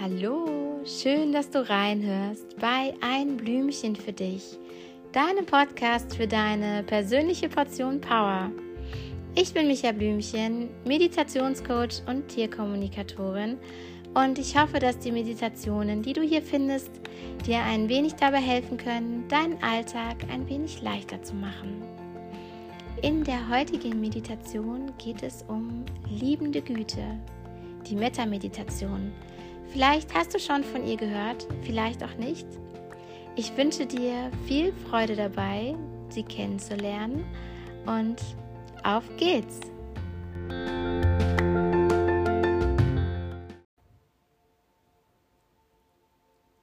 Hallo, schön, dass du reinhörst bei Ein Blümchen für dich, deinem Podcast für deine persönliche Portion Power. Ich bin Micha Blümchen, Meditationscoach und Tierkommunikatorin und ich hoffe, dass die Meditationen, die du hier findest, dir ein wenig dabei helfen können, deinen Alltag ein wenig leichter zu machen. In der heutigen Meditation geht es um liebende Güte, die Metta-Meditation Vielleicht hast du schon von ihr gehört, vielleicht auch nicht. Ich wünsche dir viel Freude dabei, sie kennenzulernen und auf geht's!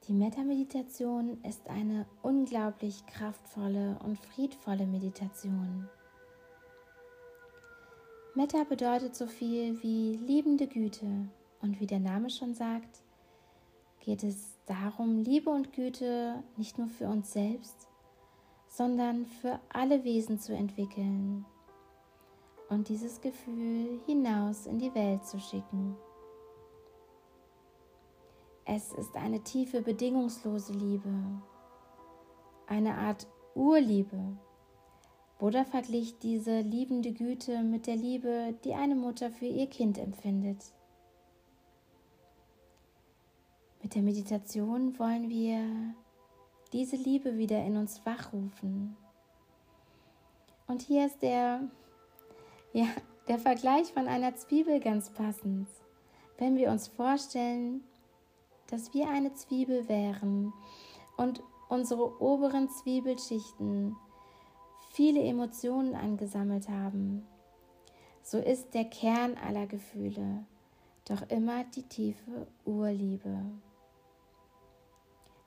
Die Metta-Meditation ist eine unglaublich kraftvolle und friedvolle Meditation. Metta bedeutet so viel wie liebende Güte und wie der Name schon sagt, geht es darum, Liebe und Güte nicht nur für uns selbst, sondern für alle Wesen zu entwickeln und dieses Gefühl hinaus in die Welt zu schicken. Es ist eine tiefe, bedingungslose Liebe, eine Art Urliebe. Buddha verglich diese liebende Güte mit der Liebe, die eine Mutter für ihr Kind empfindet. Mit der Meditation wollen wir diese Liebe wieder in uns wachrufen. Und hier ist der, ja, der Vergleich von einer Zwiebel ganz passend. Wenn wir uns vorstellen, dass wir eine Zwiebel wären und unsere oberen Zwiebelschichten viele Emotionen angesammelt haben, so ist der Kern aller Gefühle doch immer die tiefe Urliebe.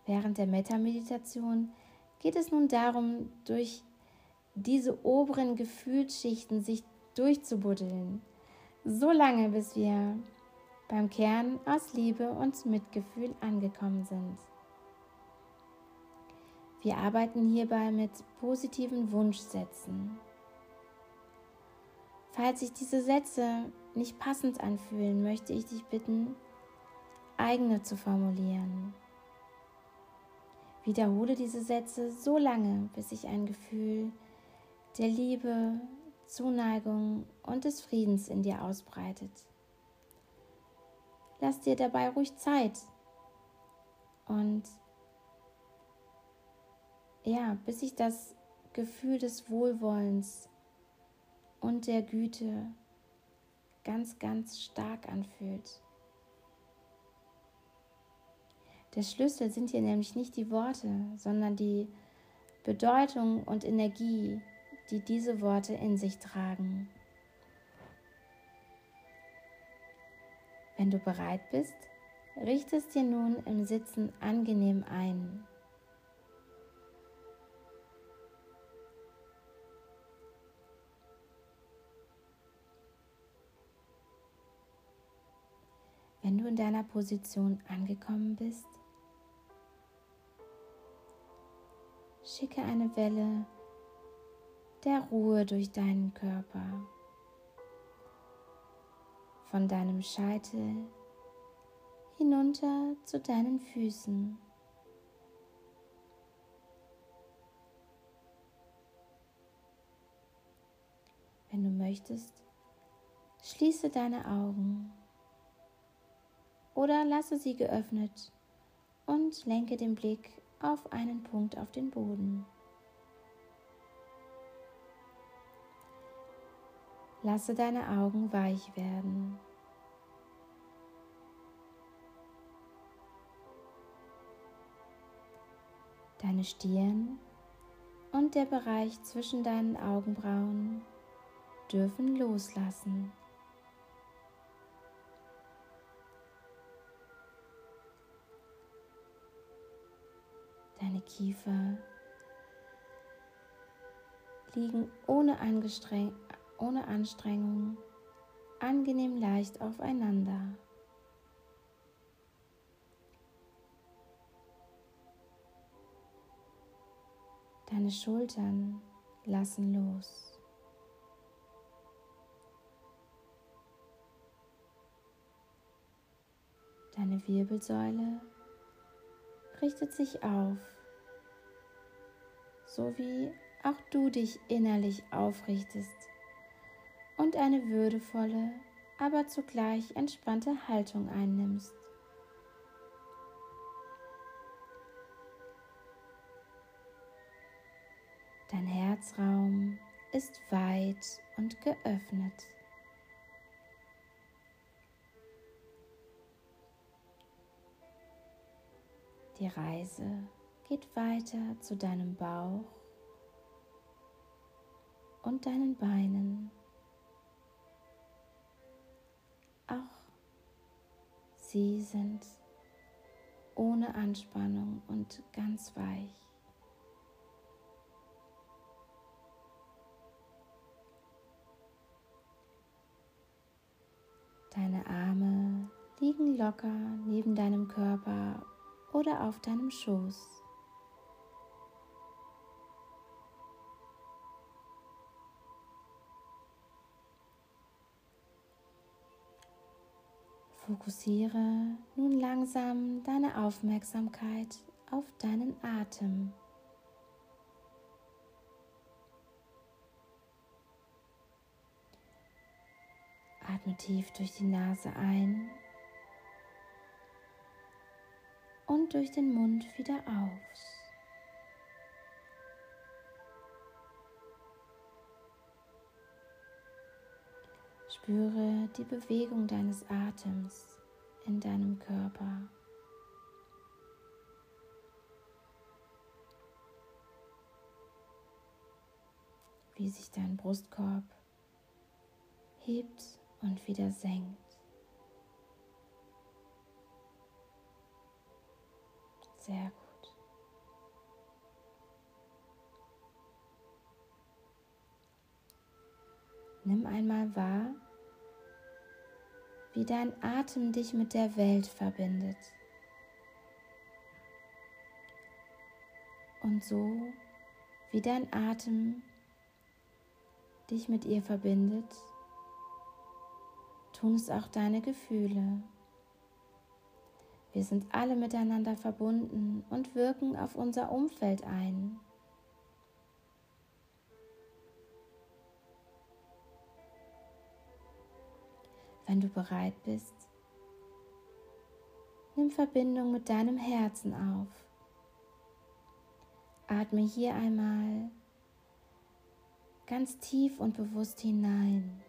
Während der Metta-Meditation geht es nun darum, durch diese oberen Gefühlsschichten sich durchzubuddeln, so lange bis wir beim Kern aus Liebe und Mitgefühl angekommen sind. Wir arbeiten hierbei mit positiven Wunschsätzen. Falls sich diese Sätze nicht passend anfühlen, möchte ich dich bitten, eigene zu formulieren. Wiederhole diese Sätze so lange, bis sich ein Gefühl der Liebe, Zuneigung und des Friedens in dir ausbreitet. Lass dir dabei ruhig Zeit und ja, bis sich das Gefühl des Wohlwollens und der Güte ganz, ganz stark anfühlt. Der Schlüssel sind hier nämlich nicht die Worte, sondern die Bedeutung und Energie, die diese Worte in sich tragen. Wenn du bereit bist, richtest dir nun im Sitzen angenehm ein. Wenn du in deiner Position angekommen bist, Schicke eine Welle der Ruhe durch deinen Körper, von deinem Scheitel hinunter zu deinen Füßen. Wenn du möchtest, schließe deine Augen oder lasse sie geöffnet und lenke den Blick auf einen Punkt auf den Boden. Lasse deine Augen weich werden. Deine Stirn und der Bereich zwischen deinen Augenbrauen dürfen loslassen. Deine Kiefer liegen ohne, Angestreng ohne Anstrengung angenehm leicht aufeinander. Deine Schultern lassen los. Deine Wirbelsäule richtet sich auf, so wie auch du dich innerlich aufrichtest und eine würdevolle, aber zugleich entspannte Haltung einnimmst. Dein Herzraum ist weit und geöffnet. Die Reise geht weiter zu deinem Bauch und deinen Beinen. Auch sie sind ohne Anspannung und ganz weich. Deine Arme liegen locker neben deinem Körper oder auf deinem Schoß. Fokussiere nun langsam deine Aufmerksamkeit auf deinen Atem. Atme tief durch die Nase ein und durch den Mund wieder aus. Spüre die Bewegung deines Atems in deinem Körper. Wie sich dein Brustkorb hebt und wieder senkt. Sehr gut. Nimm einmal wahr, wie dein Atem dich mit der Welt verbindet. Und so wie dein Atem dich mit ihr verbindet, tun es auch deine Gefühle. Wir sind alle miteinander verbunden und wirken auf unser Umfeld ein. Wenn du bereit bist, nimm Verbindung mit deinem Herzen auf. Atme hier einmal ganz tief und bewusst hinein.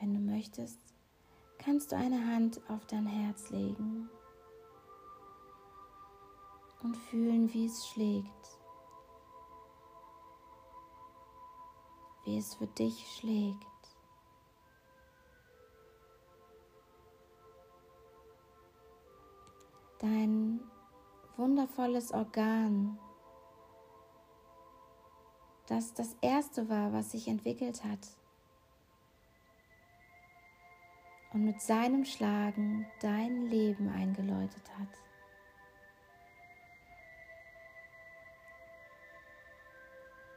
Wenn du möchtest, kannst du eine Hand auf dein Herz legen und fühlen, wie es schlägt, wie es für dich schlägt. Dein wundervolles Organ, das das erste war, was sich entwickelt hat und mit seinem Schlagen dein Leben eingeläutet hat.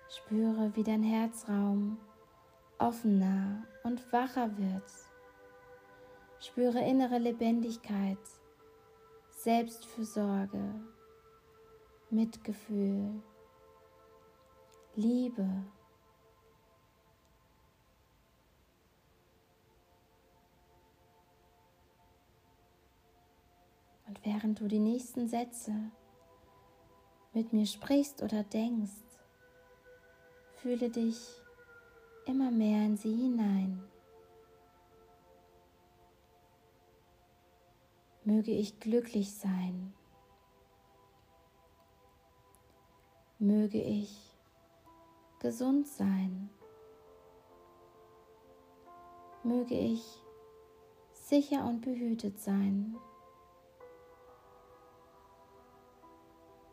Spüre, wie dein Herzraum offener und wacher wird. Spüre innere Lebendigkeit, Selbstfürsorge, Mitgefühl, Liebe. Und während du die nächsten Sätze mit mir sprichst oder denkst, fühle dich immer mehr in sie hinein. Möge ich glücklich sein. Möge ich gesund sein. Möge ich sicher und behütet sein.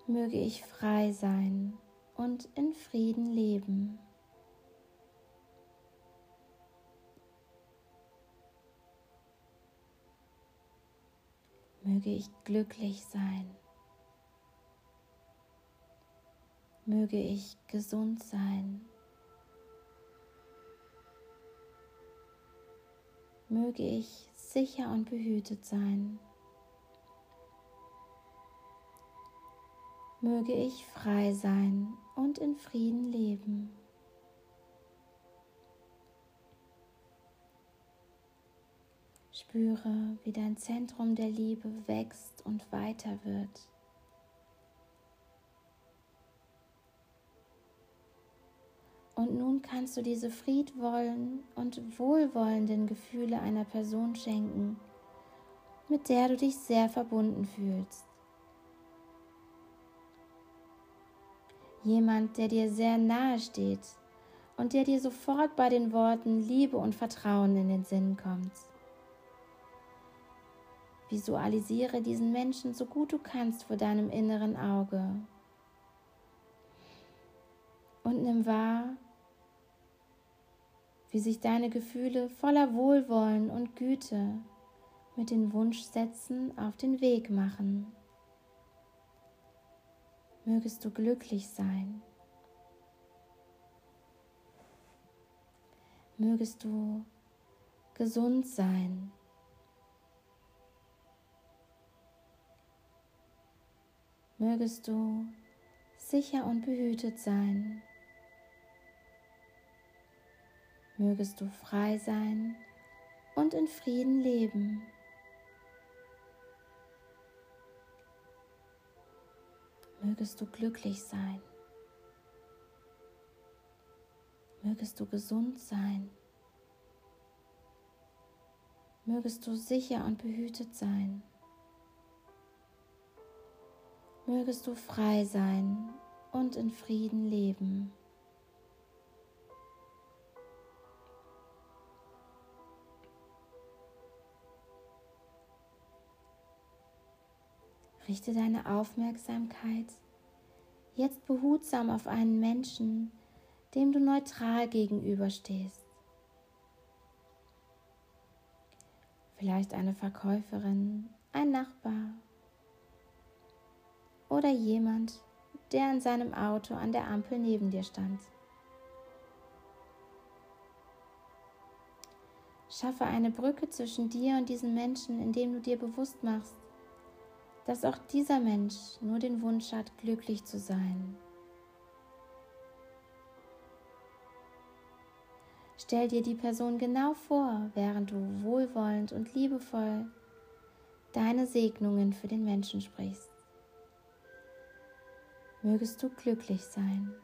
möge ich frei sein und in Frieden leben. Möge ich glücklich sein. Möge ich gesund sein. Möge ich sicher und behütet sein. Möge ich frei sein und in Frieden leben. Spüre, wie dein Zentrum der Liebe wächst und weiter wird. Und nun kannst du diese friedvollen und wohlwollenden Gefühle einer Person schenken, mit der du dich sehr verbunden fühlst. Jemand, der dir sehr nahe steht und der dir sofort bei den Worten Liebe und Vertrauen in den Sinn kommt. Visualisiere diesen Menschen so gut du kannst vor deinem inneren Auge und nimm wahr, wie sich deine Gefühle voller Wohlwollen und Güte mit den Wunschsätzen auf den Weg machen. Mögest du glücklich sein. Mögest du gesund sein. Mögest du sicher und behütet sein mögest du frei sein und in Frieden leben. Mögest du glücklich sein. Mögest du gesund sein. Mögest du sicher und behütet sein. Mögest du frei sein und in Frieden leben. Richte deine Aufmerksamkeit jetzt behutsam auf einen Menschen, dem du neutral gegenüberstehst. Vielleicht eine Verkäuferin, ein Nachbar oder jemand, der in seinem Auto an der Ampel neben dir stand. Schaffe eine Brücke zwischen dir und diesen Menschen, indem du dir bewusst machst, dass auch dieser Mensch nur den Wunsch hat, glücklich zu sein. Stell dir die Person genau vor, während du wohlwollend und liebevoll deine Segnungen für den Menschen sprichst. Mögest du glücklich sein.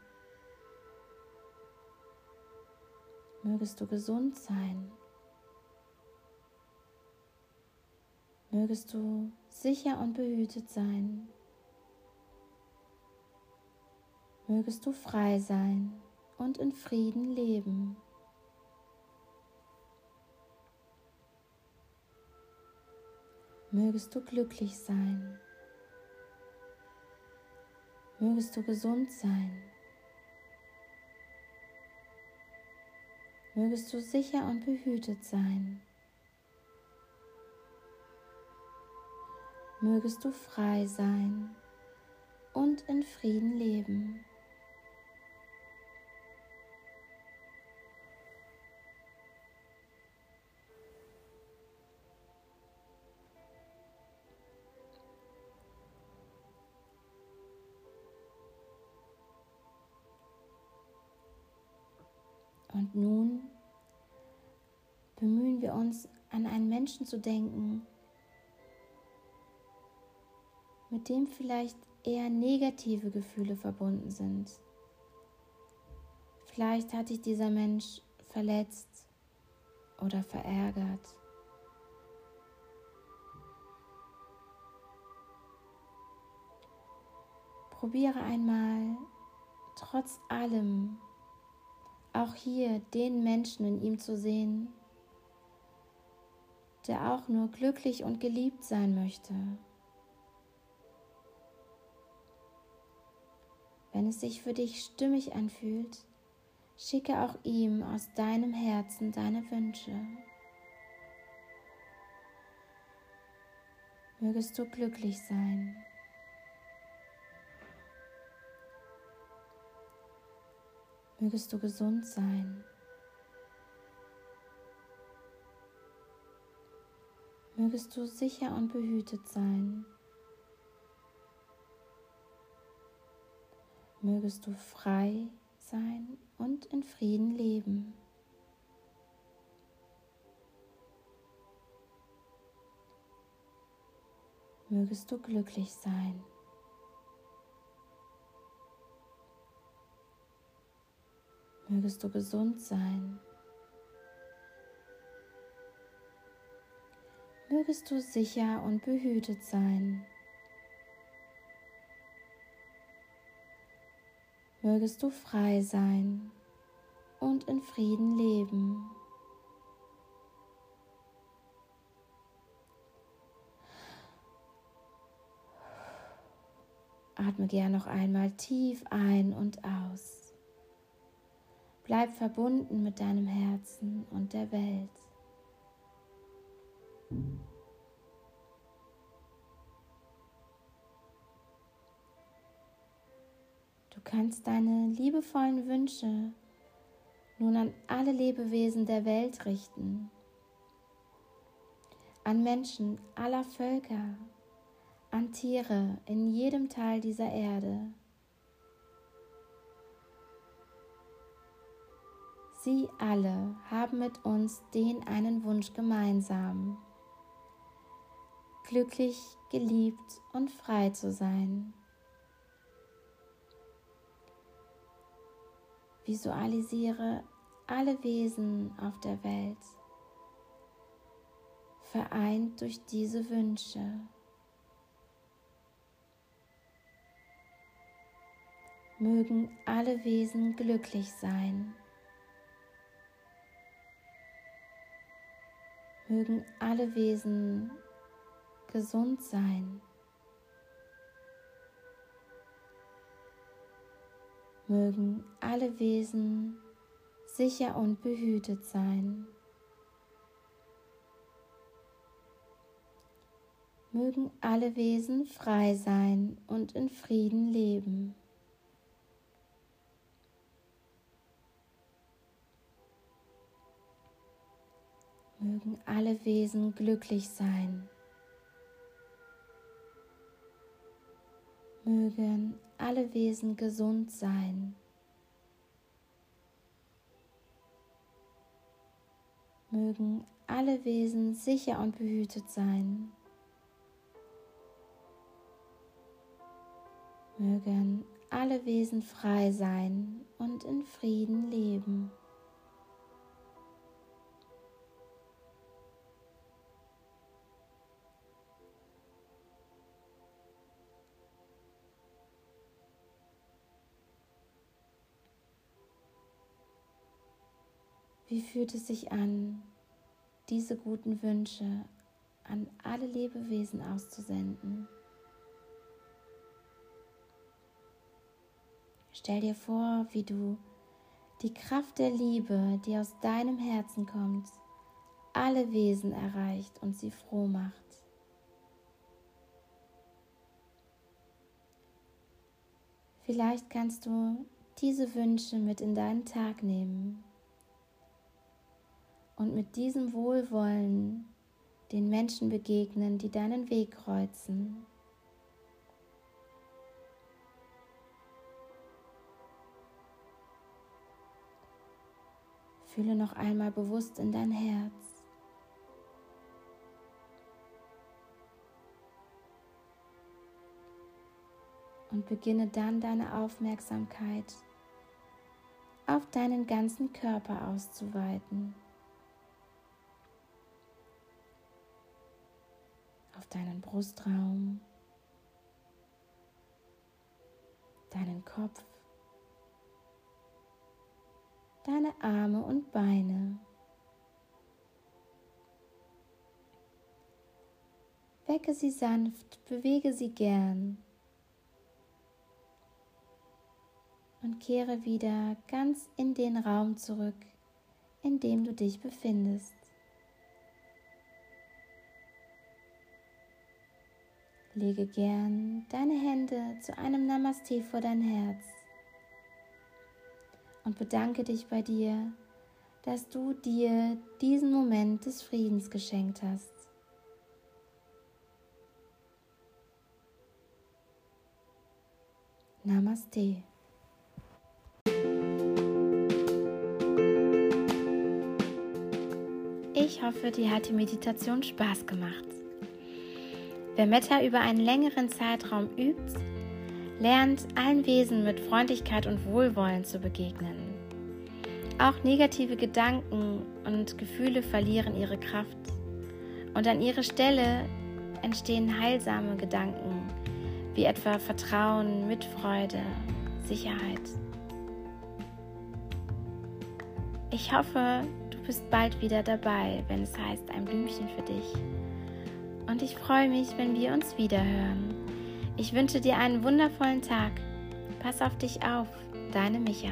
Mögest du gesund sein. Mögest du sicher und behütet sein. Mögest du frei sein und in Frieden leben. Mögest du glücklich sein. Mögest du gesund sein. Mögest du sicher und behütet sein. Mögest du frei sein und in Frieden leben. Und nun bemühen wir uns, an einen Menschen zu denken, mit dem vielleicht eher negative Gefühle verbunden sind. Vielleicht hat dich dieser Mensch verletzt oder verärgert. Probiere einmal trotz allem auch hier den Menschen in ihm zu sehen, der auch nur glücklich und geliebt sein möchte. Wenn es sich für dich stimmig anfühlt, schicke auch ihm aus deinem Herzen deine Wünsche. Mögest du glücklich sein. Mögest du gesund sein. Mögest du sicher und behütet sein. Mögest du frei sein und in Frieden leben. Mögest du glücklich sein. Mögest du gesund sein. Mögest du sicher und behütet sein. Mögest du frei sein und in Frieden leben. Atme gern noch einmal tief ein und aus. Bleib verbunden mit deinem Herzen und der Welt. Kannst deine liebevollen Wünsche nun an alle Lebewesen der Welt richten, an Menschen aller Völker, an Tiere in jedem Teil dieser Erde. Sie alle haben mit uns den einen Wunsch gemeinsam, glücklich, geliebt und frei zu sein. Visualisiere alle Wesen auf der Welt, vereint durch diese Wünsche. Mögen alle Wesen glücklich sein. Mögen alle Wesen gesund sein. Mögen alle Wesen sicher und behütet sein. Mögen alle Wesen frei sein und in Frieden leben. mögen alle Wesen glücklich sein. Mögen alle Wesen gesund sein. Mögen alle Wesen sicher und behütet sein. Mögen alle Wesen frei sein und in Frieden leben. Wie fühlt es sich an, diese guten Wünsche an alle Lebewesen auszusenden? Stell dir vor, wie du die Kraft der Liebe, die aus deinem Herzen kommt, alle Wesen erreicht und sie froh macht. Vielleicht kannst du diese Wünsche mit in deinen Tag nehmen und mit diesem Wohlwollen den Menschen begegnen, die deinen Weg kreuzen. Fühle noch einmal bewusst in dein Herz. Und beginne dann deine Aufmerksamkeit auf deinen ganzen Körper auszuweiten. Deinen Brustraum, deinen Kopf, deine Arme und Beine. Wecke sie sanft, bewege sie gern und kehre wieder ganz in den Raum zurück, in dem du dich befindest. Lege gern deine Hände zu einem Namaste vor dein Herz und bedanke dich bei dir, dass du dir diesen Moment des Friedens geschenkt hast. Namaste. Ich hoffe, dir hat die Meditation Spaß gemacht. Wer Metta über einen längeren Zeitraum übt, lernt allen Wesen mit Freundlichkeit und Wohlwollen zu begegnen. Auch negative Gedanken und Gefühle verlieren ihre Kraft und an ihre Stelle entstehen heilsame Gedanken wie etwa Vertrauen, Mitfreude, Sicherheit. Ich hoffe, du bist bald wieder dabei, wenn es heißt ein Blümchen für dich. Und ich freue mich, wenn wir uns wiederhören. Ich wünsche dir einen wundervollen Tag. Pass auf dich auf, deine Micha.